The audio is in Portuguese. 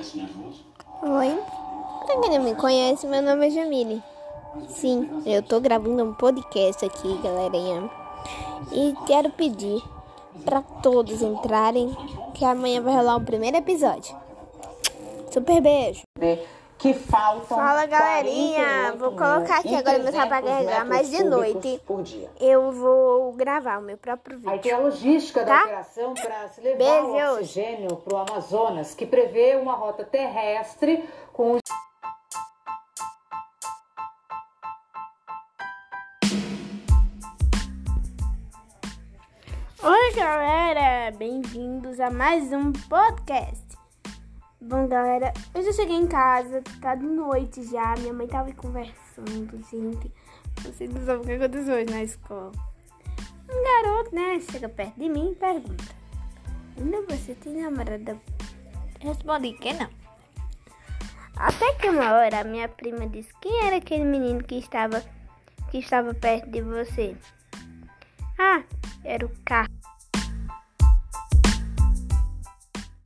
Oi. Pra quem não me conhece, meu nome é Jamile. Sim, eu tô gravando um podcast aqui, galerinha. E quero pedir para todos entrarem que amanhã vai rolar o primeiro episódio. Super beijo. Que faltam Fala galerinha, vou colocar aqui agora meu para carregar, mas de noite eu vou gravar o meu próprio vídeo. Aí tem a logística tá? da operação para se levar o oxigênio para o Amazonas, que prevê uma rota terrestre com os Oi galera, bem-vindos a mais um podcast. Bom galera, eu já cheguei em casa, tá de noite já, minha mãe tava conversando, gente. Vocês não sabem o que aconteceu hoje na escola. Um garoto, né, chega perto de mim e pergunta: Ainda você tem namorada? Respondi que não. Até que uma hora minha prima disse: Quem era aquele menino que estava, que estava perto de você? Ah, era o carro.